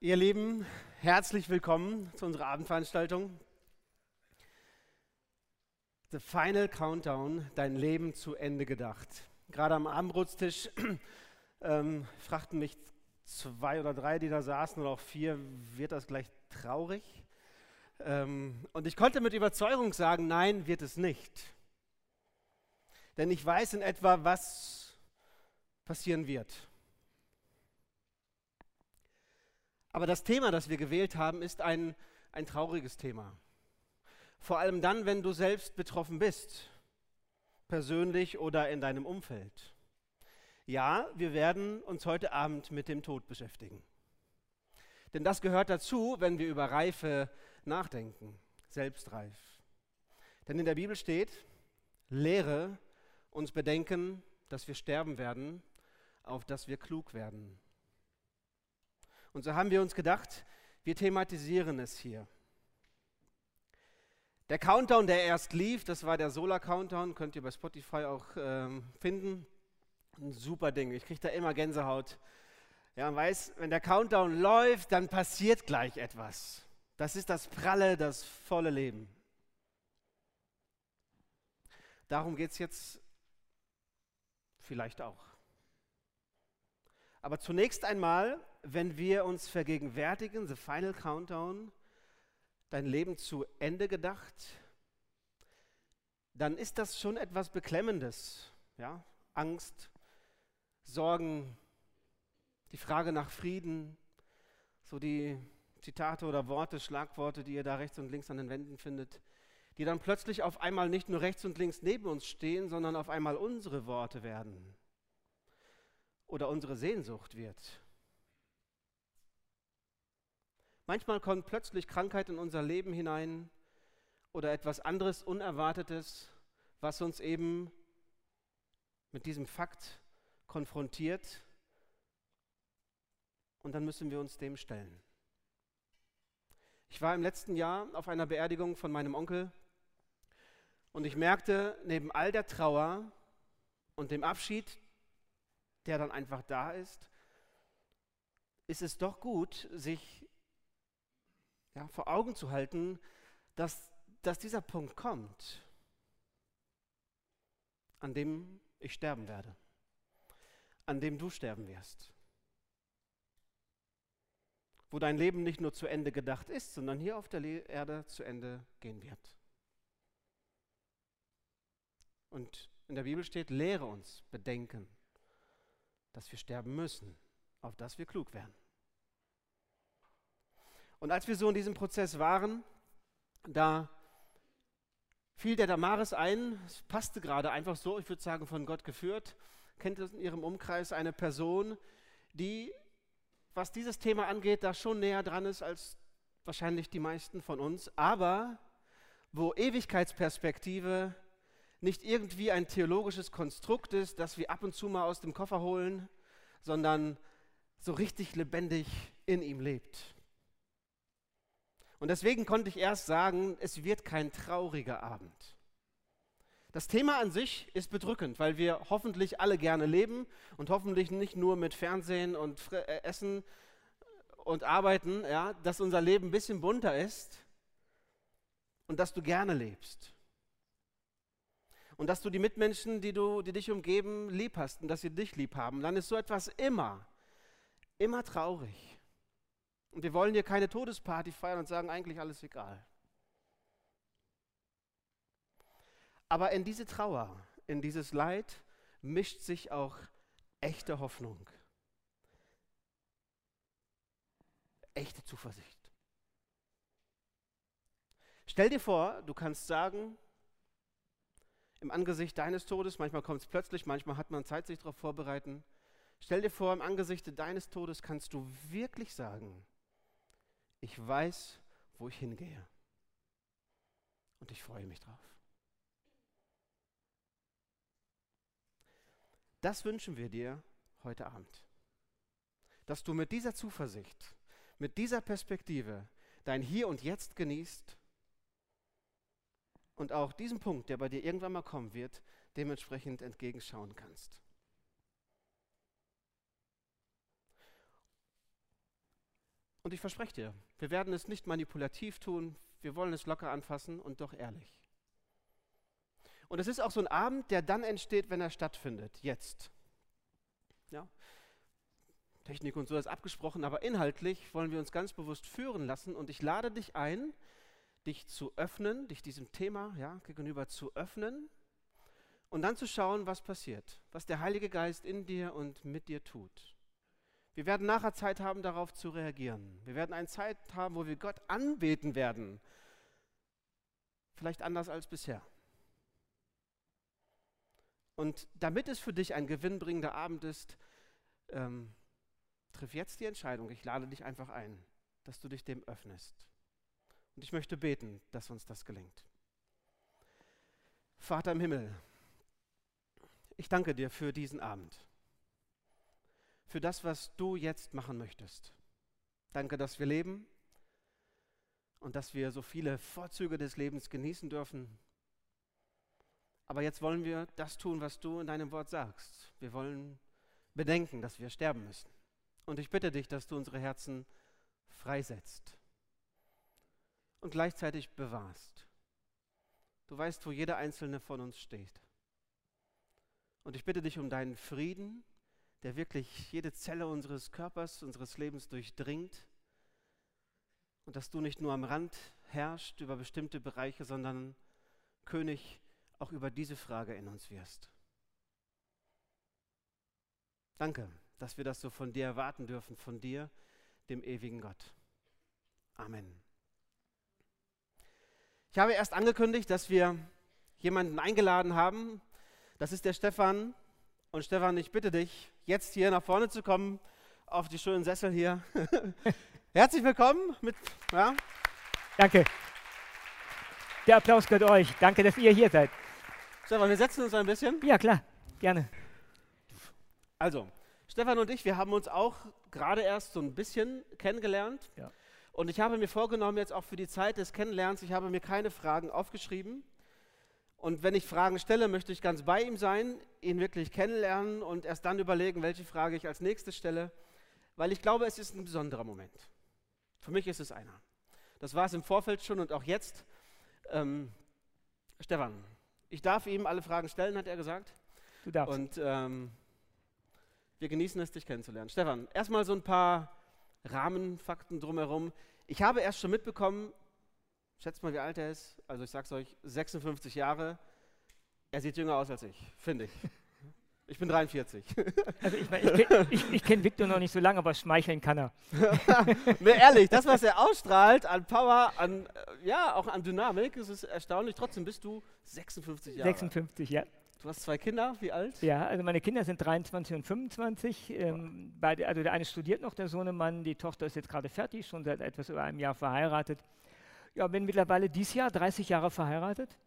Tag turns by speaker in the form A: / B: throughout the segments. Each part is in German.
A: Ihr Lieben, herzlich willkommen zu unserer Abendveranstaltung. The Final Countdown, dein Leben zu Ende gedacht. Gerade am Abendbrotstisch ähm, fragten mich zwei oder drei, die da saßen, oder auch vier, wird das gleich traurig? Ähm, und ich konnte mit Überzeugung sagen, nein, wird es nicht. Denn ich weiß in etwa, was passieren wird. Aber das Thema, das wir gewählt haben, ist ein, ein trauriges Thema. Vor allem dann, wenn du selbst betroffen bist, persönlich oder in deinem Umfeld. Ja, wir werden uns heute Abend mit dem Tod beschäftigen. Denn das gehört dazu, wenn wir über Reife nachdenken, selbstreif. Denn in der Bibel steht, lehre uns bedenken, dass wir sterben werden, auf dass wir klug werden. Und so haben wir uns gedacht, wir thematisieren es hier. Der Countdown, der erst lief, das war der Solar Countdown, könnt ihr bei Spotify auch ähm, finden. Ein super Ding, ich kriege da immer Gänsehaut. Ja, man weiß, wenn der Countdown läuft, dann passiert gleich etwas. Das ist das pralle, das volle Leben. Darum geht es jetzt vielleicht auch. Aber zunächst einmal wenn wir uns vergegenwärtigen, The Final Countdown, dein Leben zu Ende gedacht, dann ist das schon etwas Beklemmendes. Ja? Angst, Sorgen, die Frage nach Frieden, so die Zitate oder Worte, Schlagworte, die ihr da rechts und links an den Wänden findet, die dann plötzlich auf einmal nicht nur rechts und links neben uns stehen, sondern auf einmal unsere Worte werden oder unsere Sehnsucht wird. Manchmal kommt plötzlich Krankheit in unser Leben hinein oder etwas anderes Unerwartetes, was uns eben mit diesem Fakt konfrontiert. Und dann müssen wir uns dem stellen. Ich war im letzten Jahr auf einer Beerdigung von meinem Onkel und ich merkte, neben all der Trauer und dem Abschied, der dann einfach da ist, ist es doch gut, sich ja, vor Augen zu halten, dass, dass dieser Punkt kommt, an dem ich sterben werde, an dem du sterben wirst, wo dein Leben nicht nur zu Ende gedacht ist, sondern hier auf der Erde zu Ende gehen wird. Und in der Bibel steht, lehre uns bedenken, dass wir sterben müssen, auf dass wir klug werden. Und als wir so in diesem Prozess waren, da fiel der Damaris ein, es passte gerade einfach so, ich würde sagen, von Gott geführt, kennt in ihrem Umkreis eine Person, die, was dieses Thema angeht, da schon näher dran ist als wahrscheinlich die meisten von uns, aber wo Ewigkeitsperspektive nicht irgendwie ein theologisches Konstrukt ist, das wir ab und zu mal aus dem Koffer holen, sondern so richtig lebendig in ihm lebt. Und deswegen konnte ich erst sagen, es wird kein trauriger Abend. Das Thema an sich ist bedrückend, weil wir hoffentlich alle gerne leben und hoffentlich nicht nur mit Fernsehen und äh, Essen und Arbeiten, ja, dass unser Leben ein bisschen bunter ist und dass du gerne lebst. Und dass du die Mitmenschen, die, du, die dich umgeben, lieb hast und dass sie dich lieb haben. Dann ist so etwas immer, immer traurig. Und wir wollen hier keine Todesparty feiern und sagen, eigentlich alles egal. Aber in diese Trauer, in dieses Leid mischt sich auch echte Hoffnung, echte Zuversicht. Stell dir vor, du kannst sagen, im Angesicht deines Todes, manchmal kommt es plötzlich, manchmal hat man Zeit, sich darauf vorbereiten. Stell dir vor, im Angesicht deines Todes kannst du wirklich sagen, ich weiß, wo ich hingehe. Und ich freue mich drauf. Das wünschen wir dir heute Abend. Dass du mit dieser Zuversicht, mit dieser Perspektive dein Hier und Jetzt genießt und auch diesen Punkt, der bei dir irgendwann mal kommen wird, dementsprechend entgegenschauen kannst. Und ich verspreche dir, wir werden es nicht manipulativ tun, wir wollen es locker anfassen und doch ehrlich. Und es ist auch so ein Abend, der dann entsteht, wenn er stattfindet, jetzt. Ja? Technik und so ist abgesprochen, aber inhaltlich wollen wir uns ganz bewusst führen lassen und ich lade dich ein, dich zu öffnen, dich diesem Thema ja, gegenüber zu öffnen und dann zu schauen, was passiert, was der Heilige Geist in dir und mit dir tut. Wir werden nachher Zeit haben, darauf zu reagieren. Wir werden eine Zeit haben, wo wir Gott anbeten werden. Vielleicht anders als bisher. Und damit es für dich ein gewinnbringender Abend ist, ähm, triff jetzt die Entscheidung. Ich lade dich einfach ein, dass du dich dem öffnest. Und ich möchte beten, dass uns das gelingt. Vater im Himmel, ich danke dir für diesen Abend, für das, was du jetzt machen möchtest. Danke, dass wir leben und dass wir so viele Vorzüge des Lebens genießen dürfen aber jetzt wollen wir das tun, was du in deinem Wort sagst. Wir wollen bedenken, dass wir sterben müssen. Und ich bitte dich, dass du unsere Herzen freisetzt und gleichzeitig bewahrst. Du weißt, wo jeder einzelne von uns steht. Und ich bitte dich um deinen Frieden, der wirklich jede Zelle unseres Körpers, unseres Lebens durchdringt. Und dass du nicht nur am Rand herrschst über bestimmte Bereiche, sondern König auch über diese Frage in uns wirst. Danke, dass wir das so von dir erwarten dürfen, von dir, dem ewigen Gott. Amen. Ich habe erst angekündigt, dass wir jemanden eingeladen haben. Das ist der Stefan. Und Stefan, ich bitte dich, jetzt hier nach vorne zu kommen, auf die schönen Sessel hier. Herzlich willkommen. Mit, ja.
B: Danke. Der Applaus gehört euch. Danke, dass ihr hier seid.
A: Stefan, wir setzen uns ein bisschen.
B: Ja, klar, gerne.
A: Also, Stefan und ich, wir haben uns auch gerade erst so ein bisschen kennengelernt. Ja. Und ich habe mir vorgenommen, jetzt auch für die Zeit des Kennenlernens, ich habe mir keine Fragen aufgeschrieben. Und wenn ich Fragen stelle, möchte ich ganz bei ihm sein, ihn wirklich kennenlernen und erst dann überlegen, welche Frage ich als nächstes stelle, weil ich glaube, es ist ein besonderer Moment. Für mich ist es einer. Das war es im Vorfeld schon und auch jetzt. Ähm, Stefan, ich darf ihm alle Fragen stellen, hat er gesagt.
B: Du darfst.
A: Und ähm, wir genießen es, dich kennenzulernen. Stefan, erstmal so ein paar Rahmenfakten drumherum. Ich habe erst schon mitbekommen, schätzt mal, wie alt er ist. Also ich sag's euch, 56 Jahre. Er sieht jünger aus als ich, finde ich. Ich bin 43.
B: Also ich, ich kenne ich, kenn Victor noch nicht so lange, aber schmeicheln kann er.
A: nee, ehrlich, das, was er ausstrahlt an Power, an, äh, ja, auch an Dynamik, das ist erstaunlich. Trotzdem bist du 56 Jahre
B: 56, ja.
A: Du hast zwei Kinder, wie alt?
B: Ja, also meine Kinder sind 23 und 25. Ähm, beide, also der eine studiert noch, der Sohnemann, die Tochter ist jetzt gerade fertig, schon seit etwas über einem Jahr verheiratet. Ja, bin mittlerweile dieses Jahr 30 Jahre verheiratet.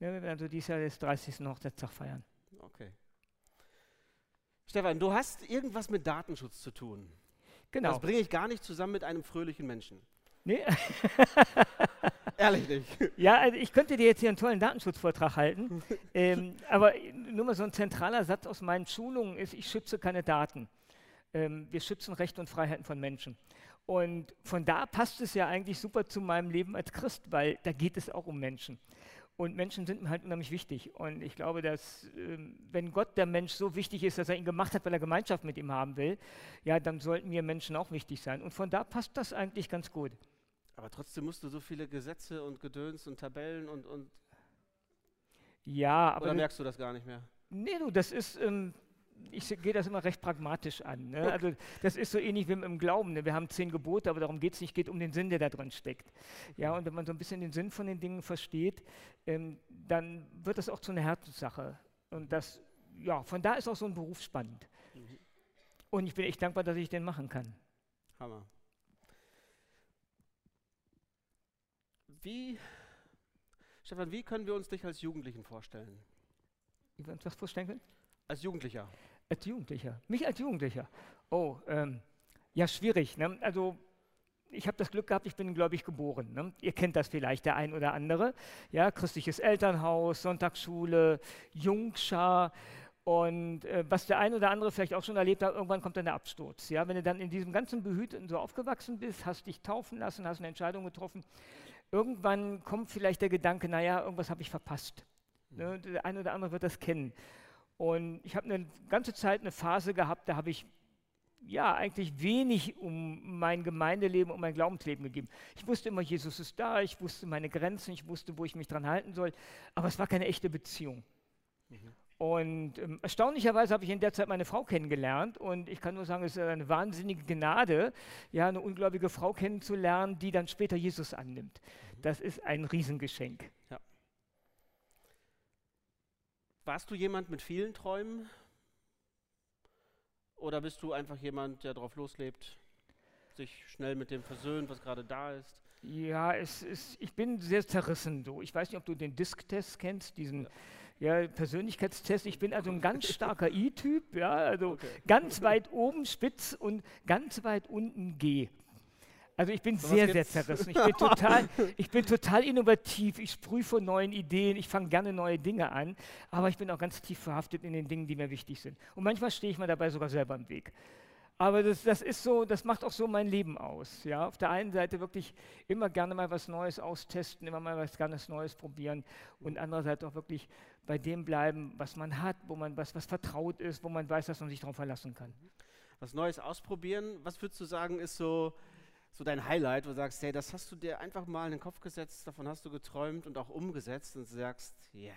B: Ja, wir werden also dieses Jahr das 30. Hochzeitstag feiern.
A: Okay. Stefan, du hast irgendwas mit Datenschutz zu tun.
B: Genau.
A: Das bringe ich gar nicht zusammen mit einem fröhlichen Menschen.
B: Nee.
A: Ehrlich nicht.
B: Ja, also ich könnte dir jetzt hier einen tollen Datenschutzvortrag halten, ähm, aber nur mal so ein zentraler Satz aus meinen Schulungen ist, ich schütze keine Daten. Ähm, wir schützen Rechte und Freiheiten von Menschen. Und von da passt es ja eigentlich super zu meinem Leben als Christ, weil da geht es auch um Menschen. Und Menschen sind mir halt unheimlich wichtig. Und ich glaube, dass ähm, wenn Gott der Mensch so wichtig ist, dass er ihn gemacht hat, weil er Gemeinschaft mit ihm haben will, ja, dann sollten mir Menschen auch wichtig sein. Und von da passt das eigentlich ganz gut.
A: Aber trotzdem musst du so viele Gesetze und Gedöns und Tabellen und. und
B: ja, aber.
A: Oder merkst du das gar nicht mehr?
B: Nee, du, das ist, ähm, ich gehe das immer recht pragmatisch an. Ne? Also das ist so ähnlich wie im Glauben. Ne? Wir haben zehn Gebote, aber darum geht es nicht, es geht um den Sinn, der da drin steckt. Ja, und wenn man so ein bisschen den Sinn von den Dingen versteht, ähm, dann wird das auch zu einer Herzenssache. Und das, ja, von da ist auch so ein Beruf spannend. Mhm. Und ich bin echt dankbar, dass ich den machen kann.
A: Hammer. Wie, Stefan, wie können wir uns dich als Jugendlichen vorstellen?
B: Wie wir uns das vorstellen können?
A: Als Jugendlicher.
B: Als Jugendlicher. Mich als Jugendlicher. Oh, ähm, ja, schwierig. Ne? Also ich habe das Glück gehabt, ich bin gläubig geboren. Ne? Ihr kennt das vielleicht, der ein oder andere. Ja, christliches Elternhaus, Sonntagsschule, Jungschar. Und äh, was der eine oder andere vielleicht auch schon erlebt hat, irgendwann kommt dann der Absturz. Ja? Wenn du dann in diesem ganzen Behüteten so aufgewachsen bist, hast dich taufen lassen, hast eine Entscheidung getroffen, irgendwann kommt vielleicht der Gedanke, naja, irgendwas habe ich verpasst. Ne? Der eine oder andere wird das kennen. Und ich habe eine ganze Zeit eine Phase gehabt, da habe ich ja eigentlich wenig um mein Gemeindeleben, um mein Glaubensleben gegeben. Ich wusste immer, Jesus ist da, ich wusste meine Grenzen, ich wusste, wo ich mich dran halten soll, aber es war keine echte Beziehung. Mhm. Und ähm, erstaunlicherweise habe ich in der Zeit meine Frau kennengelernt und ich kann nur sagen, es ist eine wahnsinnige Gnade, ja, eine ungläubige Frau kennenzulernen, die dann später Jesus annimmt. Mhm. Das ist ein Riesengeschenk. Ja.
A: Warst du jemand mit vielen Träumen? Oder bist du einfach jemand, der drauf loslebt, sich schnell mit dem versöhnt, was gerade da ist?
B: Ja, es ist, ich bin sehr zerrissen. So. Ich weiß nicht, ob du den Disk-Test kennst, diesen. Ja ja, Persönlichkeitstest. Ich bin also ein ganz starker I-Typ, ja, also okay. ganz weit oben spitz und ganz weit unten G. Also ich bin so sehr, sehr zerrissen. Ich bin, total, ich bin total innovativ. Ich sprühe vor neuen Ideen. Ich fange gerne neue Dinge an. Aber ich bin auch ganz tief verhaftet in den Dingen, die mir wichtig sind. Und manchmal stehe ich mir dabei sogar selber im Weg. Aber das, das ist so, das macht auch so mein Leben aus. Ja? Auf der einen Seite wirklich immer gerne mal was Neues austesten, immer mal was ganz Neues probieren und andererseits auch wirklich bei dem bleiben, was man hat, wo man was, was vertraut ist, wo man weiß, dass man sich darauf verlassen kann.
A: Was Neues ausprobieren, was würdest du sagen, ist so, so dein Highlight, wo du sagst, hey, das hast du dir einfach mal in den Kopf gesetzt, davon hast du geträumt und auch umgesetzt und sagst, ja. Yeah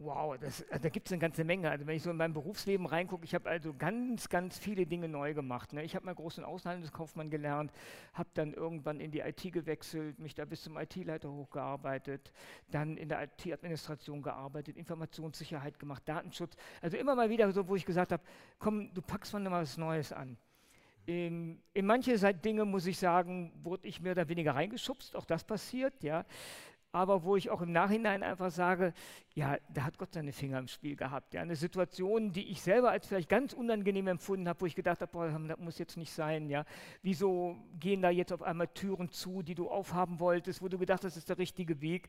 B: Wow, das, also da gibt es eine ganze Menge. Also wenn ich so in mein Berufsleben reingucke, ich habe also ganz, ganz viele Dinge neu gemacht. Ne? Ich habe mal großen Außenhandelskaufmann gelernt, habe dann irgendwann in die IT gewechselt, mich da bis zum IT-Leiter hochgearbeitet, dann in der IT-Administration gearbeitet, Informationssicherheit gemacht, Datenschutz. Also immer mal wieder so, wo ich gesagt habe, komm, du packst mal was Neues an. In, in manche Dinge, muss ich sagen, wurde ich mehr oder weniger reingeschubst, auch das passiert, ja aber wo ich auch im Nachhinein einfach sage, ja, da hat Gott seine Finger im Spiel gehabt. Ja, eine Situation, die ich selber als vielleicht ganz unangenehm empfunden habe, wo ich gedacht habe, boah, das muss jetzt nicht sein. Ja, wieso gehen da jetzt auf einmal Türen zu, die du aufhaben wolltest, wo du gedacht hast, das ist der richtige Weg?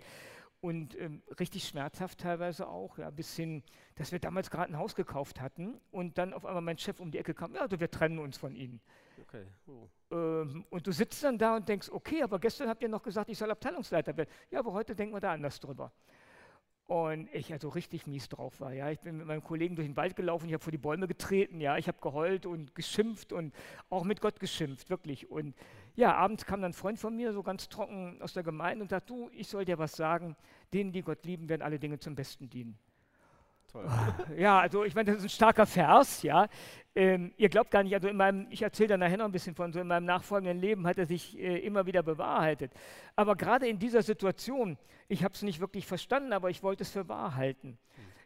B: Und ähm, richtig schmerzhaft teilweise auch, ja, bis hin, dass wir damals gerade ein Haus gekauft hatten und dann auf einmal mein Chef um die Ecke kam, ja, also wir trennen uns von Ihnen. Okay. Oh. Ähm, und du sitzt dann da und denkst, okay, aber gestern habt ihr noch gesagt, ich soll Abteilungsleiter werden. Ja, aber heute denken wir da anders drüber. Und ich also richtig mies drauf war. Ja. Ich bin mit meinem Kollegen durch den Wald gelaufen, ich habe vor die Bäume getreten, ja, ich habe geheult und geschimpft und auch mit Gott geschimpft, wirklich. Und ja, abends kam dann ein Freund von mir, so ganz trocken aus der Gemeinde und sagt, du, ich soll dir was sagen, denen, die Gott lieben, werden alle Dinge zum Besten dienen. Toll. Ja, also ich meine, das ist ein starker Vers, ja. Ähm, ihr glaubt gar nicht, also in meinem, ich erzähle da nachher noch ein bisschen von, so in meinem nachfolgenden Leben hat er sich äh, immer wieder bewahrheitet. Aber gerade in dieser Situation, ich habe es nicht wirklich verstanden, aber ich wollte es für wahr halten.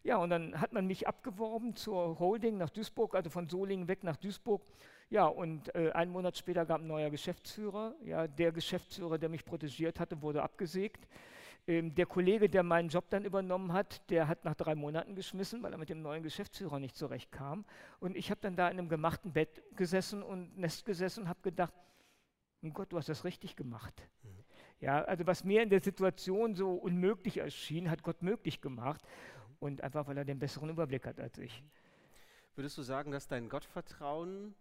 B: Ja, und dann hat man mich abgeworben zur Holding nach Duisburg, also von Solingen weg nach Duisburg. Ja, und äh, einen Monat später gab ein neuer Geschäftsführer. Ja, der Geschäftsführer, der mich protegiert hatte, wurde abgesägt. Ähm, der Kollege, der meinen Job dann übernommen hat, der hat nach drei Monaten geschmissen, weil er mit dem neuen Geschäftsführer nicht zurechtkam. Und ich habe dann da in einem gemachten Bett gesessen und Nest gesessen und habe gedacht, oh Gott, du hast das richtig gemacht. Mhm. Ja, also was mir in der Situation so unmöglich erschien, hat Gott möglich gemacht. Mhm. Und einfach, weil er den besseren Überblick hat als ich.
A: Würdest du sagen, dass dein Gottvertrauen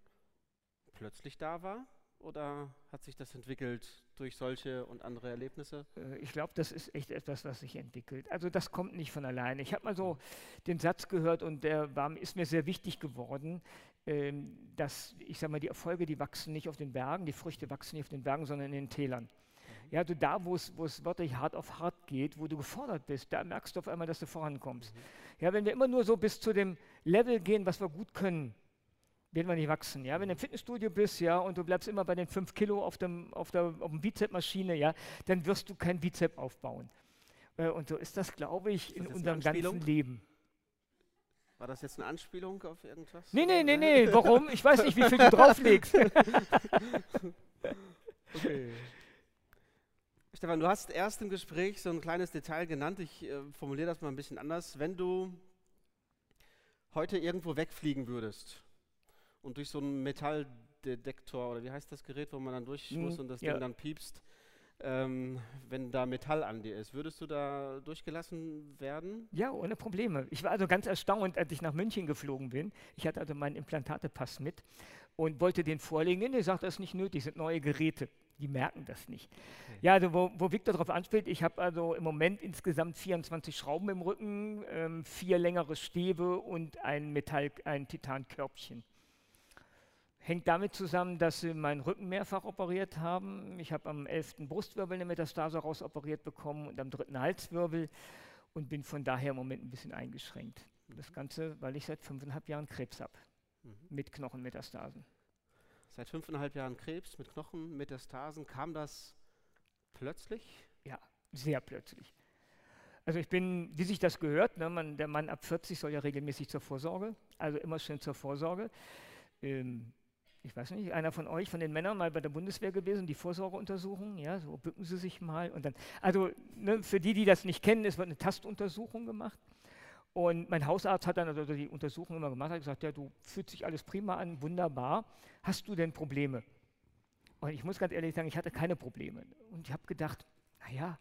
A: plötzlich da war? oder hat sich das entwickelt durch solche und andere Erlebnisse?
B: Äh, ich glaube, das ist echt etwas, was sich entwickelt. Also das kommt nicht von alleine. Ich habe mal so den Satz gehört und der war, ist mir sehr wichtig geworden, ähm, dass, ich sage mal, die Erfolge, die wachsen nicht auf den Bergen, die Früchte wachsen nicht auf den Bergen, sondern in den Tälern. Mhm. Ja, du da, wo es wirklich hart auf hart geht, wo du gefordert bist, da merkst du auf einmal, dass du vorankommst. Mhm. Ja, wenn wir immer nur so bis zu dem Level gehen, was wir gut können, werden wir nicht wachsen. Ja? Wenn du im Fitnessstudio bist ja, und du bleibst immer bei den 5 Kilo auf, dem, auf der auf dem Bizepmaschine, ja, dann wirst du kein Bizep aufbauen. Äh, und so ist das, glaube ich, in unserem ganzen Leben.
A: War das jetzt eine Anspielung auf irgendwas?
B: Nee, nee, nee, nee. Warum? Ich weiß nicht, wie viel du drauflegst.
A: okay. Stefan, du hast erst im Gespräch so ein kleines Detail genannt. Ich äh, formuliere das mal ein bisschen anders. Wenn du heute irgendwo wegfliegen würdest, und durch so einen Metalldetektor oder wie heißt das Gerät, wo man dann durch hm, muss und das ja. Ding dann piepst, ähm, wenn da Metall an dir ist. Würdest du da durchgelassen werden?
B: Ja, ohne Probleme. Ich war also ganz erstaunt, als ich nach München geflogen bin. Ich hatte also meinen Implantatepass mit und wollte den vorlegen. Er sagt, das ist nicht nötig, sind neue Geräte. Die merken das nicht. Okay. Ja, also wo, wo Victor darauf anspielt, ich habe also im Moment insgesamt 24 Schrauben im Rücken, ähm, vier längere Stäbe und ein Metall, ein Titankörbchen. Hängt damit zusammen, dass sie meinen Rücken mehrfach operiert haben. Ich habe am 11. Brustwirbel eine Metastase rausoperiert bekommen und am dritten Halswirbel und bin von daher im Moment ein bisschen eingeschränkt. Mhm. Das Ganze, weil ich seit fünfeinhalb Jahren Krebs habe mhm. mit Knochenmetastasen.
A: Seit fünfeinhalb Jahren Krebs mit Knochenmetastasen. Kam das plötzlich?
B: Ja, sehr plötzlich. Also ich bin, wie sich das gehört, ne, man, der Mann ab 40 soll ja regelmäßig zur Vorsorge, also immer schön zur Vorsorge. Ähm, ich weiß nicht, einer von euch, von den Männern, mal bei der Bundeswehr gewesen, die Vorsorgeuntersuchung, ja, so bücken sie sich mal und dann, also ne, für die, die das nicht kennen, es wird eine Tastuntersuchung gemacht und mein Hausarzt hat dann also die Untersuchung immer gemacht, hat gesagt, ja, du fühlt sich alles prima an, wunderbar, hast du denn Probleme? Und ich muss ganz ehrlich sagen, ich hatte keine Probleme und ich habe gedacht, naja,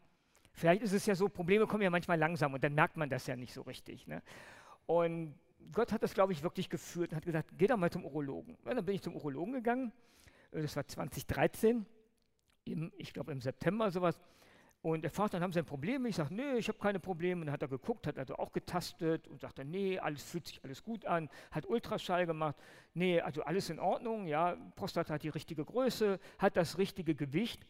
B: vielleicht ist es ja so, Probleme kommen ja manchmal langsam und dann merkt man das ja nicht so richtig. Ne? Und Gott hat das, glaube ich, wirklich geführt und hat gesagt, geh doch mal zum Urologen. Ja, dann bin ich zum Urologen gegangen, äh, das war 2013, im, ich glaube im September sowas. Und er fragt, dann haben Sie ein Problem? Ich sage, nee, ich habe keine Probleme. Und dann hat er geguckt, hat also auch getastet und sagte, nee, alles fühlt sich alles gut an, hat Ultraschall gemacht, nee, also alles in Ordnung, ja, Prostata hat die richtige Größe, hat das richtige Gewicht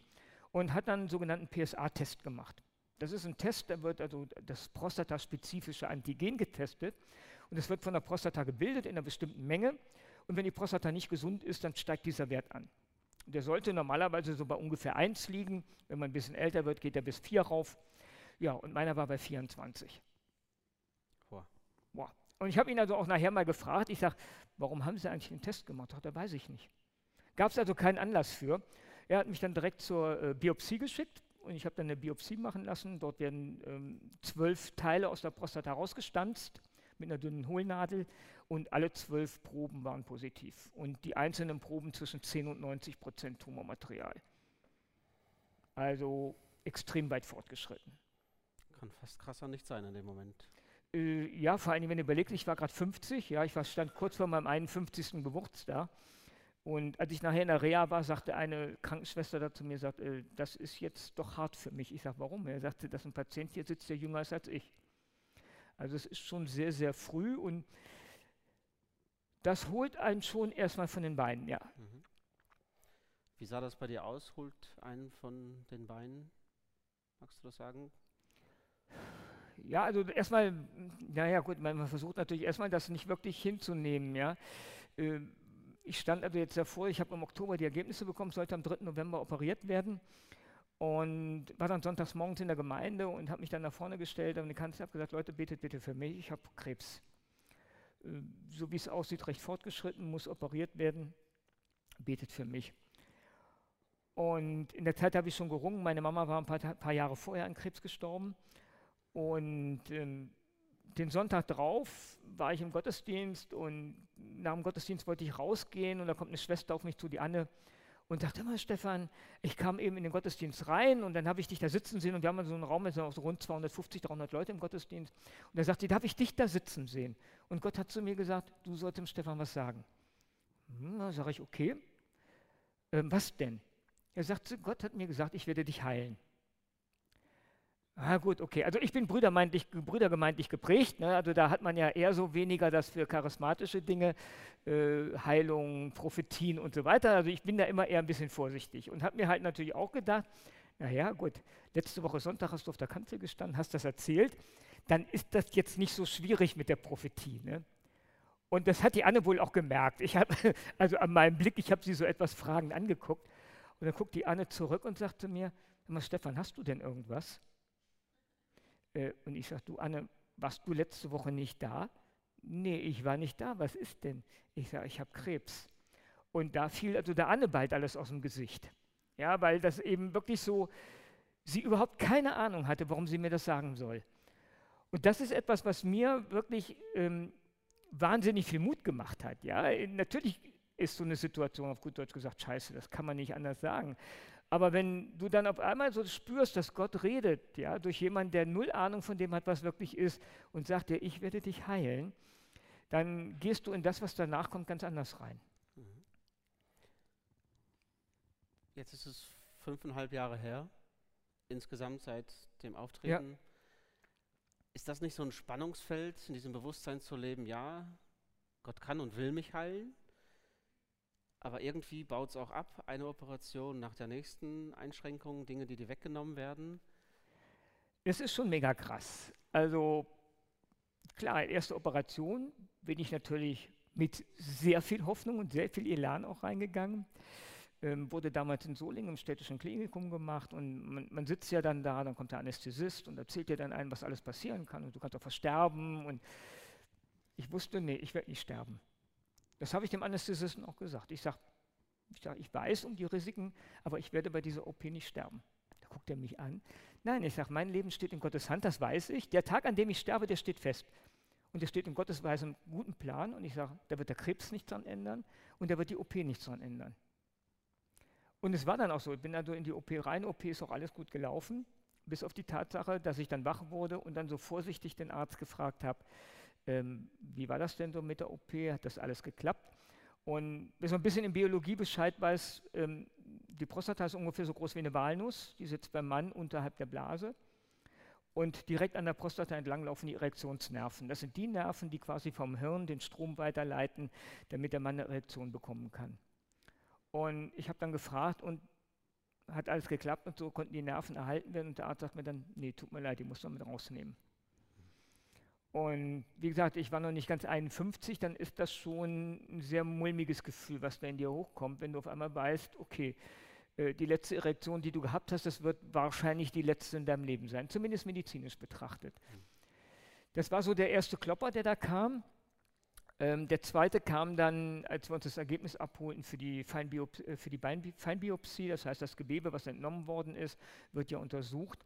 B: und hat dann einen sogenannten PSA-Test gemacht. Das ist ein Test, da wird also das prostataspezifische Antigen getestet und es wird von der Prostata gebildet in einer bestimmten Menge. Und wenn die Prostata nicht gesund ist, dann steigt dieser Wert an. Der sollte normalerweise so bei ungefähr 1 liegen. Wenn man ein bisschen älter wird, geht er bis 4 rauf. Ja, und meiner war bei 24. Boah. Boah. Und ich habe ihn also auch nachher mal gefragt, ich sage, warum haben Sie eigentlich den Test gemacht? Ach, da weiß ich nicht. Gab es also keinen Anlass für. Er hat mich dann direkt zur äh, Biopsie geschickt und ich habe dann eine Biopsie machen lassen. Dort werden ähm, zwölf Teile aus der Prostata rausgestanzt mit einer dünnen Hohlnadel und alle zwölf Proben waren positiv und die einzelnen Proben zwischen 10 und 90 Prozent Tumormaterial. Also extrem weit fortgeschritten.
A: Kann fast krasser nicht sein in dem Moment.
B: Äh, ja, vor allem, wenn ihr überlegt, ich war gerade 50, ja, ich war, stand kurz vor meinem 51. Geburtstag. Und als ich nachher in der Reha war, sagte eine Krankenschwester da zu mir, sagt, äh, das ist jetzt doch hart für mich. Ich sage, warum? Er sagte, dass ein Patient hier sitzt, der jünger ist als ich. Also es ist schon sehr, sehr früh und das holt einen schon erstmal von den Beinen, ja. Mhm.
A: Wie sah das bei dir aus? Holt einen von den Beinen? Magst du das sagen?
B: Ja, also erstmal, naja gut, man versucht natürlich erstmal das nicht wirklich hinzunehmen, ja. Ähm, ich stand also jetzt davor, ich habe im Oktober die Ergebnisse bekommen, sollte am 3. November operiert werden. Und war dann sonntags morgens in der Gemeinde und habe mich dann nach vorne gestellt und die Kanzler habe gesagt, Leute, betet bitte für mich, ich habe Krebs. Äh, so wie es aussieht, recht fortgeschritten, muss operiert werden, betet für mich. Und in der Zeit habe ich schon gerungen, meine Mama war ein paar, paar Jahre vorher an Krebs gestorben. Und ähm, den Sonntag drauf war ich im Gottesdienst und nach dem Gottesdienst wollte ich rausgehen und da kommt eine Schwester auf mich zu, die Anne, und sagte immer, Stefan, ich kam eben in den Gottesdienst rein und dann habe ich dich da sitzen sehen und wir haben so einen Raum mit so rund 250, 300 Leute im Gottesdienst. Und er sagte, darf ich dich da sitzen sehen? Und Gott hat zu mir gesagt, du sollst dem Stefan was sagen. Hm, da sage ich, okay. Ähm, was denn? Er sagte, Gott hat mir gesagt, ich werde dich heilen. Ah, gut, okay. Also ich bin brüdergemeindlich, brüdergemeindlich geprägt. Ne? Also da hat man ja eher so weniger das für charismatische Dinge, äh, Heilung, Prophetien und so weiter. Also ich bin da immer eher ein bisschen vorsichtig und habe mir halt natürlich auch gedacht, naja, gut, letzte Woche Sonntag hast du auf der Kanzel gestanden, hast das erzählt, dann ist das jetzt nicht so schwierig mit der Prophetie. Ne? Und das hat die Anne wohl auch gemerkt. Ich habe, also an meinem Blick, ich habe sie so etwas fragend angeguckt. Und dann guckt die Anne zurück und sagt zu mir, Stefan, hast du denn irgendwas? Äh, und ich sage, du Anne, warst du letzte Woche nicht da? Nee, ich war nicht da. Was ist denn? Ich sage, ich habe Krebs. Und da fiel also der Anne bald alles aus dem Gesicht. Ja, weil das eben wirklich so, sie überhaupt keine Ahnung hatte, warum sie mir das sagen soll. Und das ist etwas, was mir wirklich ähm, wahnsinnig viel Mut gemacht hat. Ja, natürlich ist so eine Situation auf gut Deutsch gesagt scheiße, das kann man nicht anders sagen. Aber wenn du dann auf einmal so spürst, dass Gott redet, ja, durch jemanden, der null Ahnung von dem hat, was wirklich ist, und sagt dir, ich werde dich heilen, dann gehst du in das, was danach kommt, ganz anders rein.
A: Jetzt ist es fünfeinhalb Jahre her, insgesamt seit dem Auftreten. Ja. Ist das nicht so ein Spannungsfeld, in diesem Bewusstsein zu leben, ja, Gott kann und will mich heilen, aber irgendwie baut es auch ab, eine Operation nach der nächsten Einschränkung, Dinge, die dir weggenommen werden.
B: Es ist schon mega krass. Also klar, erste Operation bin ich natürlich mit sehr viel Hoffnung und sehr viel Elan auch reingegangen. Ähm, wurde damals in Solingen im städtischen Klinikum gemacht und man, man, sitzt ja dann da, dann kommt der Anästhesist und erzählt dir dann ein, was alles passieren kann und du kannst auch versterben und ich wusste, nee, ich werde nicht sterben. Das habe ich dem Anästhesisten auch gesagt. Ich sage, ich, sag, ich weiß um die Risiken, aber ich werde bei dieser OP nicht sterben. Da guckt er mich an. Nein, ich sage, mein Leben steht in Gottes Hand, das weiß ich. Der Tag, an dem ich sterbe, der steht fest. Und der steht in Gottes Weise im guten Plan. Und ich sage, da wird der Krebs nichts dran ändern und da wird die OP nichts dran ändern. Und es war dann auch so, ich bin also in die OP rein, OP ist auch alles gut gelaufen, bis auf die Tatsache, dass ich dann wach wurde und dann so vorsichtig den Arzt gefragt habe, ähm, wie war das denn so mit der OP? Hat das alles geklappt? Und wer so ein bisschen in Biologie Bescheid weiß, ähm, die Prostata ist ungefähr so groß wie eine Walnuss, die sitzt beim Mann unterhalb der Blase. Und direkt an der Prostata entlang laufen die Erektionsnerven. Das sind die Nerven, die quasi vom Hirn den Strom weiterleiten, damit der Mann eine Erektion bekommen kann. Und ich habe dann gefragt und hat alles geklappt und so konnten die Nerven erhalten werden. Und der Arzt sagt mir dann, nee, tut mir leid, die muss man mit rausnehmen. Und wie gesagt, ich war noch nicht ganz 51, dann ist das schon ein sehr mulmiges Gefühl, was da in dir hochkommt, wenn du auf einmal weißt, okay, äh, die letzte Erektion, die du gehabt hast, das wird wahrscheinlich die letzte in deinem Leben sein, zumindest medizinisch betrachtet. Das war so der erste Klopper, der da kam. Ähm, der zweite kam dann, als wir uns das Ergebnis abholten für die, Feinbiop äh, für die Feinbiopsie, das heißt, das Gewebe, was entnommen worden ist, wird ja untersucht.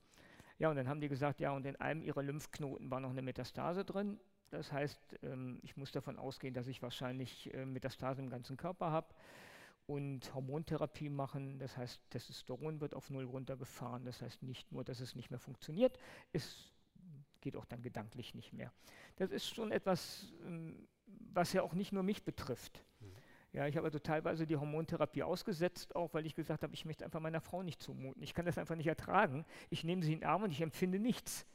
B: Ja, und dann haben die gesagt, ja, und in einem ihrer Lymphknoten war noch eine Metastase drin. Das heißt, ähm, ich muss davon ausgehen, dass ich wahrscheinlich äh, Metastase im ganzen Körper habe und Hormontherapie machen. Das heißt, Testosteron wird auf Null runtergefahren. Das heißt nicht nur, dass es nicht mehr funktioniert, es geht auch dann gedanklich nicht mehr. Das ist schon etwas, ähm, was ja auch nicht nur mich betrifft. Ja, ich habe also teilweise die Hormontherapie ausgesetzt, auch weil ich gesagt habe, ich möchte einfach meiner Frau nicht zumuten. Ich kann das einfach nicht ertragen. Ich nehme sie in den Arm und ich empfinde nichts.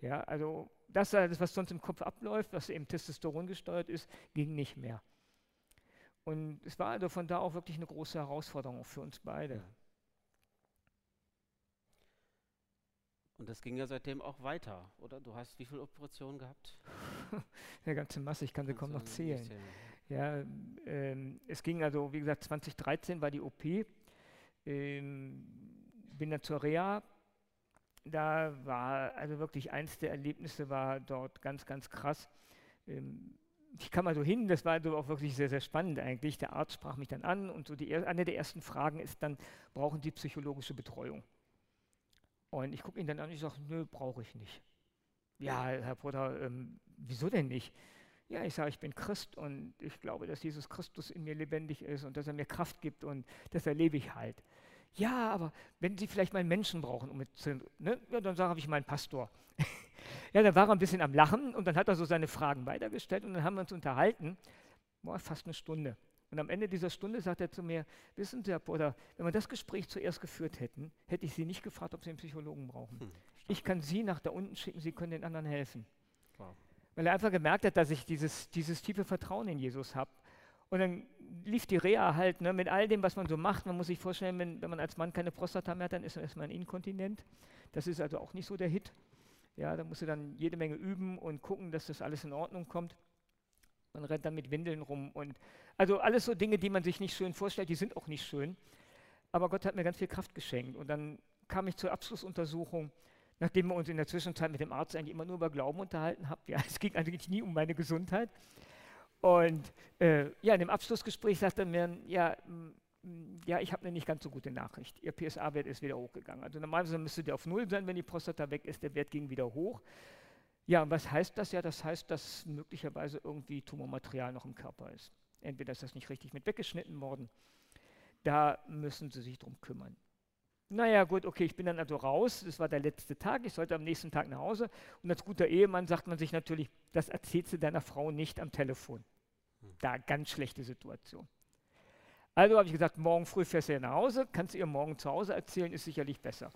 B: Ja, also das, was sonst im Kopf abläuft, was eben Testosteron gesteuert ist, ging nicht mehr. Und es war also von da auch wirklich eine große Herausforderung für uns beide.
A: Und das ging ja seitdem auch weiter, oder? Du hast wie viele Operationen gehabt?
B: Eine ganze Masse, ich kann sie kaum noch zählen. Ja, ähm, es ging also, wie gesagt, 2013 war die OP. Ähm, bin dann zur Reha. Da war also wirklich eins der Erlebnisse war dort ganz, ganz krass. Ähm, ich kam also hin, das war also auch wirklich sehr, sehr spannend eigentlich. Der Arzt sprach mich dann an und so die, eine der ersten Fragen ist dann, brauchen Sie psychologische Betreuung? Und ich gucke ihn dann an und ich sage, nö, brauche ich nicht. Ja, Herr Potter, ähm, wieso denn nicht? Ja, ich sage, ich bin Christ und ich glaube, dass Jesus Christus in mir lebendig ist und dass er mir Kraft gibt und das erlebe ich halt. Ja, aber wenn Sie vielleicht mal einen Menschen brauchen, um zu, ne, ja, dann sage ich meinen Pastor. ja, dann war er ein bisschen am Lachen und dann hat er so seine Fragen weitergestellt und dann haben wir uns unterhalten. Boah, fast eine Stunde. Und am Ende dieser Stunde sagt er zu mir, wissen Sie, Herr Potter, wenn wir das Gespräch zuerst geführt hätten, hätte ich Sie nicht gefragt, ob Sie einen Psychologen brauchen. Hm, ich kann Sie nach da unten schicken, Sie können den anderen helfen. Weil er einfach gemerkt hat, dass ich dieses, dieses tiefe Vertrauen in Jesus habe. Und dann lief die Reha halt ne, mit all dem, was man so macht. Man muss sich vorstellen, wenn, wenn man als Mann keine Prostata mehr hat, dann ist man erstmal Inkontinent. Das ist also auch nicht so der Hit. Ja, da musst du dann jede Menge üben und gucken, dass das alles in Ordnung kommt. Man rennt dann mit Windeln rum und also alles so Dinge, die man sich nicht schön vorstellt, die sind auch nicht schön. Aber Gott hat mir ganz viel Kraft geschenkt. Und dann kam ich zur Abschlussuntersuchung nachdem wir uns in der Zwischenzeit mit dem Arzt eigentlich immer nur über Glauben unterhalten haben. Ja, es ging eigentlich nie um meine Gesundheit. Und äh, ja, in dem Abschlussgespräch sagte er mir, ja, mm, ja, ich habe eine nicht ganz so gute Nachricht. Ihr PSA-Wert ist wieder hochgegangen. Also normalerweise müsste der auf Null sein, wenn die Prostata weg ist. Der Wert ging wieder hoch. Ja, und was heißt das ja? Das heißt, dass möglicherweise irgendwie Tumormaterial noch im Körper ist. Entweder ist das nicht richtig mit weggeschnitten worden. Da müssen Sie sich drum kümmern. Naja, gut, okay, ich bin dann also raus. Das war der letzte Tag. Ich sollte am nächsten Tag nach Hause. Und als guter Ehemann sagt man sich natürlich, das erzählst du deiner Frau nicht am Telefon. Da, ganz schlechte Situation. Also habe ich gesagt, morgen früh fährst du ja nach Hause, kannst du ihr morgen zu Hause erzählen, ist sicherlich besser.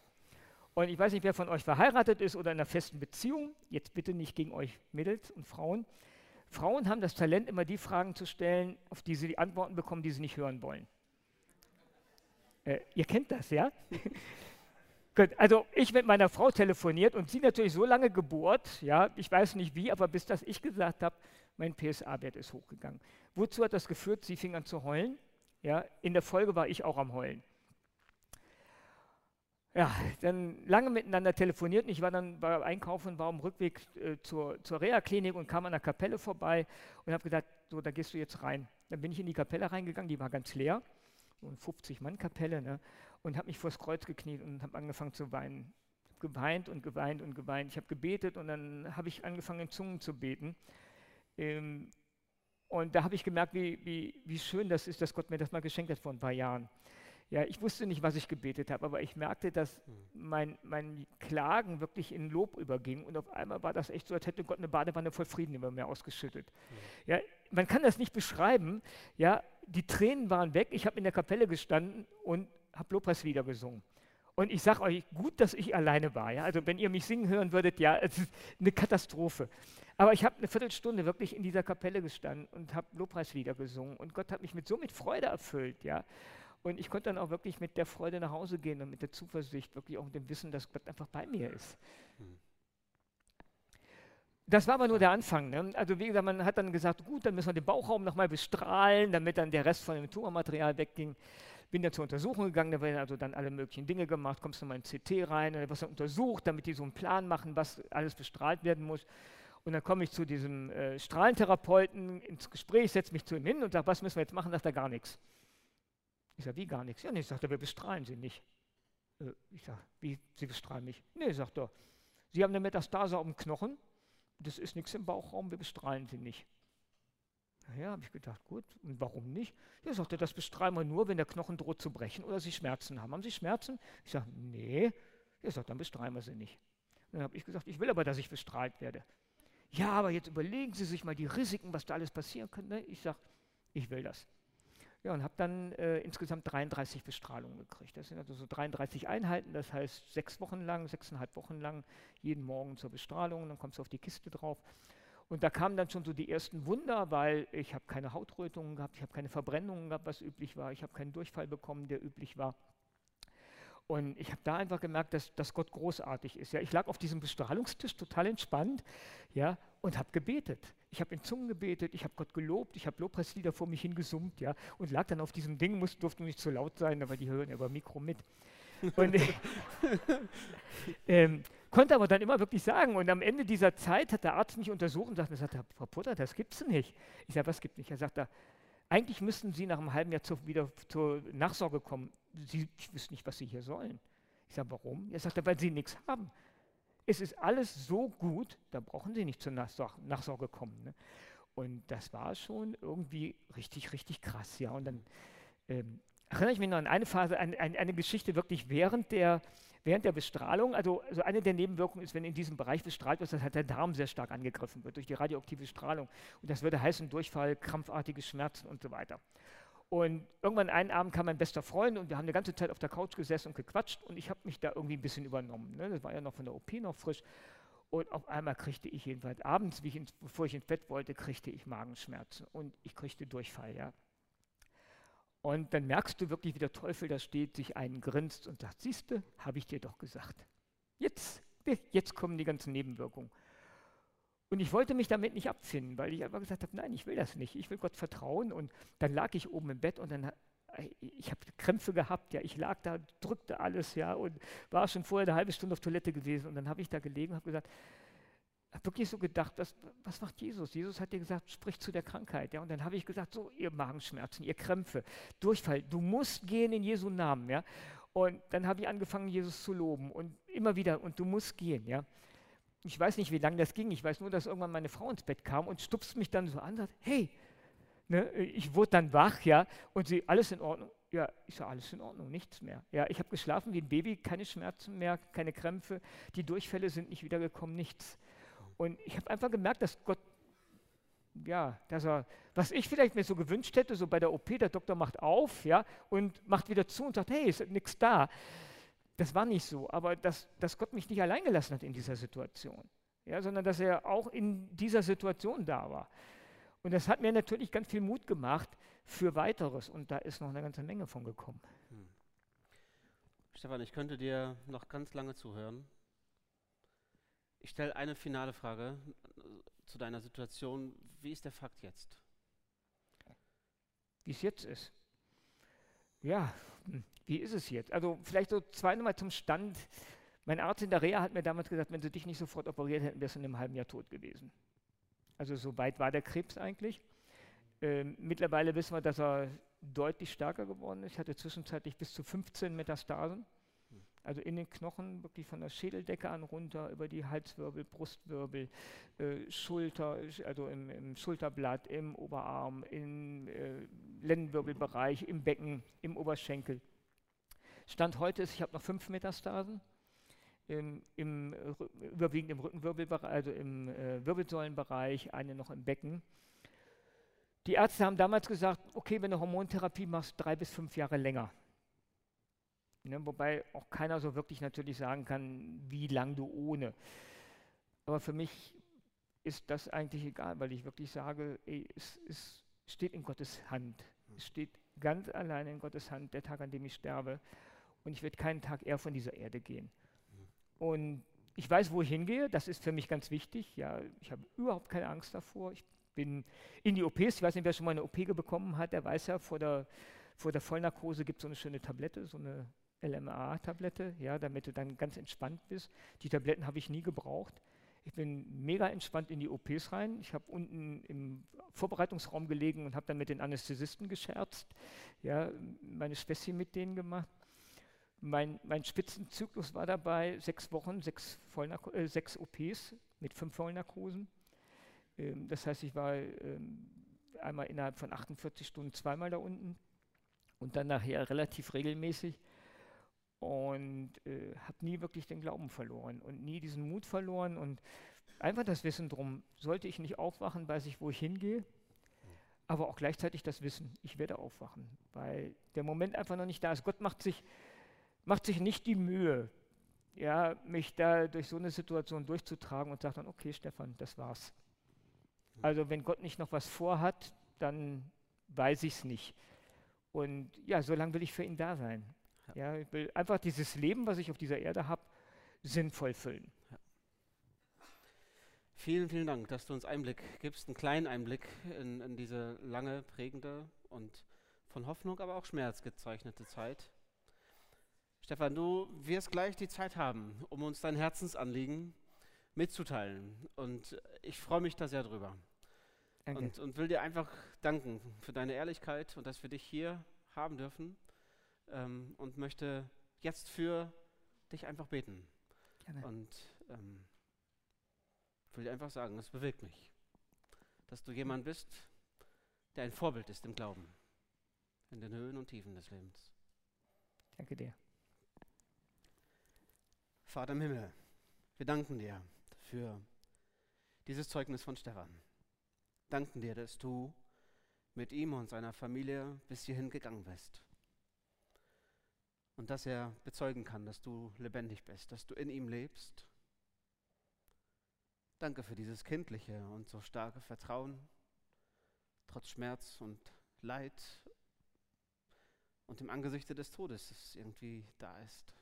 B: Und ich weiß nicht, wer von euch verheiratet ist oder in einer festen Beziehung. Jetzt bitte nicht gegen euch Mädels und Frauen. Frauen haben das Talent, immer die Fragen zu stellen, auf die sie die Antworten bekommen, die sie nicht hören wollen. Äh, ihr kennt das, ja? Gut, also ich mit meiner Frau telefoniert und sie natürlich so lange gebohrt, ja, ich weiß nicht wie, aber bis das ich gesagt habe, mein PSA-Wert ist hochgegangen. Wozu hat das geführt? Sie fing an zu heulen. Ja, in der Folge war ich auch am Heulen. Ja, dann lange miteinander telefoniert und ich war dann bei Einkaufen, war am Rückweg äh, zur, zur Reha-Klinik und kam an der Kapelle vorbei und habe gesagt, so, da gehst du jetzt rein. Dann bin ich in die Kapelle reingegangen, die war ganz leer, 50-Mann-Kapelle, ne, und habe mich vors Kreuz gekniet und habe angefangen zu weinen. Geweint und geweint und geweint. Ich habe gebetet und dann habe ich angefangen in Zungen zu beten. Ähm, und da habe ich gemerkt, wie, wie, wie schön das ist, dass Gott mir das mal geschenkt hat vor ein paar Jahren. Ja, ich wusste nicht, was ich gebetet habe, aber ich merkte, dass hm. mein, mein Klagen wirklich in Lob überging. Und auf einmal war das echt so, als hätte Gott eine Badewanne voll Frieden über mir ausgeschüttet. Ja. ja man kann das nicht beschreiben. Ja, die Tränen waren weg. Ich habe in der Kapelle gestanden und habe Lobpreis wieder gesungen. Und ich sage euch, gut, dass ich alleine war. Ja? Also wenn ihr mich singen hören würdet, ja, es ist eine Katastrophe. Aber ich habe eine Viertelstunde wirklich in dieser Kapelle gestanden und habe Lobpreislieder gesungen. Und Gott hat mich mit so mit Freude erfüllt. Ja? Und ich konnte dann auch wirklich mit der Freude nach Hause gehen und mit der Zuversicht, wirklich auch mit dem Wissen, dass Gott einfach bei mir ist. Hm. Das war aber nur der Anfang. Ne? Also wie gesagt, man hat dann gesagt, gut, dann müssen wir den Bauchraum nochmal bestrahlen, damit dann der Rest von dem Tumormaterial wegging. Bin dann zur Untersuchung gegangen, da werden also dann alle möglichen Dinge gemacht, kommst du mal in CT rein, da wirst du untersucht, damit die so einen Plan machen, was alles bestrahlt werden muss. Und dann komme ich zu diesem äh, Strahlentherapeuten ins Gespräch, setze mich zu ihm hin und sage, was müssen wir jetzt machen? Sagt er gar nichts. Ich sage, wie gar nichts? Ja, nee, sagt er, wir bestrahlen Sie nicht. Äh, ich sage, wie, Sie bestrahlen mich? Nee, sagt er, Sie haben eine Metastase auf dem Knochen, das ist nichts im Bauchraum, wir bestrahlen Sie nicht. Naja, habe ich gedacht, gut, und warum nicht? Ja, sagt er, das bestrahlen wir nur, wenn der Knochen droht zu brechen oder Sie Schmerzen haben. Haben Sie Schmerzen? Ich sage, nee. Er sagt, dann bestrahlen wir sie nicht. Dann habe ich gesagt, ich will aber, dass ich bestrahlt werde. Ja, aber jetzt überlegen Sie sich mal die Risiken, was da alles passieren könnte. Ich sage, ich will das. Ja, und habe dann äh, insgesamt 33 Bestrahlungen gekriegt. Das sind also so 33 Einheiten, das heißt sechs Wochen lang, sechseinhalb Wochen lang, jeden Morgen zur Bestrahlung, dann kommst du auf die Kiste drauf. Und da kamen dann schon so die ersten Wunder, weil ich habe keine Hautrötungen gehabt, ich habe keine Verbrennungen gehabt, was üblich war, ich habe keinen Durchfall bekommen, der üblich war. Und ich habe da einfach gemerkt, dass, dass Gott großartig ist. Ja, ich lag auf diesem Bestrahlungstisch total entspannt ja, und habe gebetet. Ich habe in Zungen gebetet, ich habe Gott gelobt, ich habe Lobpreislieder vor mich hingesummt ja, und lag dann auf diesem Ding, muss, durfte nicht zu laut sein, aber die hören über Mikro mit. Und ähm, konnte aber dann immer wirklich sagen, und am Ende dieser Zeit hat der Arzt mich untersucht und sagte, Frau Putter, das gibt's nicht. Ich sage, was gibt nicht? Er sagt, eigentlich müssten Sie nach einem halben Jahr zu, wieder zur Nachsorge kommen. Sie wissen nicht, was Sie hier sollen. Ich sage, warum? Er sagt, weil Sie nichts haben. Es ist alles so gut, da brauchen Sie nicht zur Nachsorge, kommen. Ne? Und das war schon irgendwie richtig, richtig krass. Ja. Und dann ähm, erinnere ich mich noch an eine Phase, an, an eine Geschichte wirklich während der, während der Bestrahlung. Also, also eine der Nebenwirkungen ist, wenn in diesem Bereich bestrahlt wird, dass halt der Darm sehr stark angegriffen wird durch die radioaktive Strahlung. Und das würde heißen Durchfall, krampfartige Schmerzen und so weiter. Und irgendwann einen Abend kam mein bester Freund und wir haben eine ganze Zeit auf der Couch gesessen und gequatscht und ich habe mich da irgendwie ein bisschen übernommen. Ne? Das war ja noch von der OP noch frisch. Und auf einmal kriegte ich jedenfalls abends, ich ins, bevor ich ins Bett wollte, kriegte ich Magenschmerzen und ich kriegte Durchfall. Ja. Und dann merkst du wirklich, wie der Teufel da steht, sich einen grinst und sagt, siehst du, habe ich dir doch gesagt. Jetzt, jetzt kommen die ganzen Nebenwirkungen. Und ich wollte mich damit nicht abfinden, weil ich einfach gesagt habe, nein, ich will das nicht. Ich will Gott vertrauen. Und dann lag ich oben im Bett und dann, äh, ich habe Krämpfe gehabt, ja, ich lag da, drückte alles, ja, und war schon vorher eine halbe Stunde auf Toilette gewesen. Und dann habe ich da gelegen und habe gesagt, habe wirklich so gedacht, was, was macht Jesus? Jesus hat dir gesagt, sprich zu der Krankheit. Ja? Und dann habe ich gesagt, so, ihr Magenschmerzen, ihr Krämpfe, Durchfall, du musst gehen in Jesu Namen. Ja? Und dann habe ich angefangen, Jesus zu loben und immer wieder, und du musst gehen. Ja? Ich weiß nicht, wie lange das ging. Ich weiß nur, dass irgendwann meine Frau ins Bett kam und stupst mich dann so an und sagt, hey, Ne? Ich wurde dann wach, ja, und sie, alles in Ordnung. Ja, ich sage, alles in Ordnung, nichts mehr. Ja, ich habe geschlafen wie ein Baby, keine Schmerzen mehr, keine Krämpfe, die Durchfälle sind nicht wiedergekommen, nichts. Und ich habe einfach gemerkt, dass Gott, ja, dass er, was ich vielleicht mir so gewünscht hätte, so bei der OP, der Doktor macht auf, ja, und macht wieder zu und sagt, hey, ist nichts da. Das war nicht so, aber dass, dass Gott mich nicht allein gelassen hat in dieser Situation, ja, sondern dass er auch in dieser Situation da war. Und das hat mir natürlich ganz viel Mut gemacht für weiteres. Und da ist noch eine ganze Menge von gekommen. Hm.
A: Stefan, ich könnte dir noch ganz lange zuhören. Ich stelle eine finale Frage äh, zu deiner Situation. Wie ist der Fakt jetzt?
B: Wie es jetzt ist. Ja, hm, wie ist es jetzt? Also vielleicht so zweimal zum Stand. Mein Arzt in der Reha hat mir damals gesagt, wenn sie dich nicht sofort operiert hätten, wärst du in einem halben Jahr tot gewesen. Also so weit war der Krebs eigentlich. Ähm, mittlerweile wissen wir, dass er deutlich stärker geworden ist. Ich hatte zwischenzeitlich bis zu 15 Metastasen. Also in den Knochen, wirklich von der Schädeldecke an runter, über die Halswirbel, Brustwirbel, äh, Schulter, also im, im, Schulterblatt, im Oberarm, im äh, Lendenwirbelbereich, im Becken, im Oberschenkel. Stand heute ist, ich habe noch fünf Metastasen im, im, überwiegend im Rückenwirbelbereich, also im äh, Wirbelsäulenbereich, eine noch im Becken. Die Ärzte haben damals gesagt, okay, wenn du Hormontherapie machst, drei bis fünf Jahre länger. Ne, wobei auch keiner so wirklich natürlich sagen kann, wie lang du ohne. Aber für mich ist das eigentlich egal, weil ich wirklich sage, ey, es, es steht in Gottes Hand. Es steht ganz allein in Gottes Hand, der Tag, an dem ich sterbe. Und ich werde keinen Tag eher von dieser Erde gehen. Und ich weiß, wo ich hingehe, das ist für mich ganz wichtig. Ja, ich habe überhaupt keine Angst davor. Ich bin in die OPs, ich weiß nicht, wer schon mal eine OP bekommen hat, der weiß ja, vor der, vor der Vollnarkose gibt es so eine schöne Tablette, so eine LMA-Tablette, ja, damit du dann ganz entspannt bist. Die Tabletten habe ich nie gebraucht. Ich bin mega entspannt in die OPs rein. Ich habe unten im Vorbereitungsraum gelegen und habe dann mit den Anästhesisten gescherzt, ja, meine Späßchen mit denen gemacht. Mein, mein Spitzenzyklus war dabei sechs Wochen, sechs, äh, sechs OPs mit fünf Vollnarkosen. Ähm, das heißt, ich war ähm, einmal innerhalb von 48 Stunden zweimal da unten und dann nachher relativ regelmäßig und äh, habe nie wirklich den Glauben verloren und nie diesen Mut verloren und einfach das Wissen drum, sollte ich nicht aufwachen, weiß ich, wo ich hingehe, aber auch gleichzeitig das Wissen, ich werde aufwachen, weil der Moment einfach noch nicht da ist. Gott macht sich macht sich nicht die Mühe, ja, mich da durch so eine Situation durchzutragen und sagt dann, okay, Stefan, das war's. Also wenn Gott nicht noch was vorhat, dann weiß ich es nicht. Und ja, so lange will ich für ihn da sein. Ja. ja. ich will einfach dieses Leben, was ich auf dieser Erde habe, sinnvoll füllen. Ja.
A: Vielen, vielen Dank, dass du uns Einblick gibst, einen kleinen Einblick in, in diese lange, prägende und von Hoffnung, aber auch Schmerz gezeichnete Zeit. Stefan, du wirst gleich die Zeit haben, um uns dein Herzensanliegen mitzuteilen. Und ich freue mich da sehr drüber. Danke. Und, und will dir einfach danken für deine Ehrlichkeit und dass wir dich hier haben dürfen. Ähm, und möchte jetzt für dich einfach beten. Gerne. Und ähm, will dir einfach sagen, es bewegt mich, dass du jemand bist, der ein Vorbild ist im Glauben, in den Höhen und Tiefen des Lebens.
B: Danke dir.
A: Vater im Himmel, wir danken dir für dieses Zeugnis von Stefan. Danken dir, dass du mit ihm und seiner Familie bis hierhin gegangen bist. Und dass er bezeugen kann, dass du lebendig bist, dass du in ihm lebst. Danke für dieses kindliche und so starke Vertrauen, trotz Schmerz und Leid und im Angesichte des Todes, das irgendwie da ist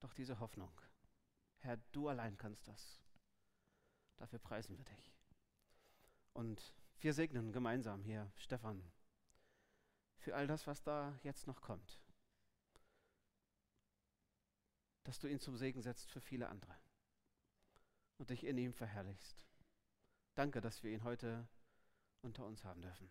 A: doch diese Hoffnung. Herr, du allein kannst das. Dafür preisen wir dich. Und wir segnen gemeinsam hier Stefan für all das, was da jetzt noch kommt. Dass du ihn zum Segen setzt für viele andere und dich in ihm verherrlichst. Danke, dass wir ihn heute unter uns haben dürfen.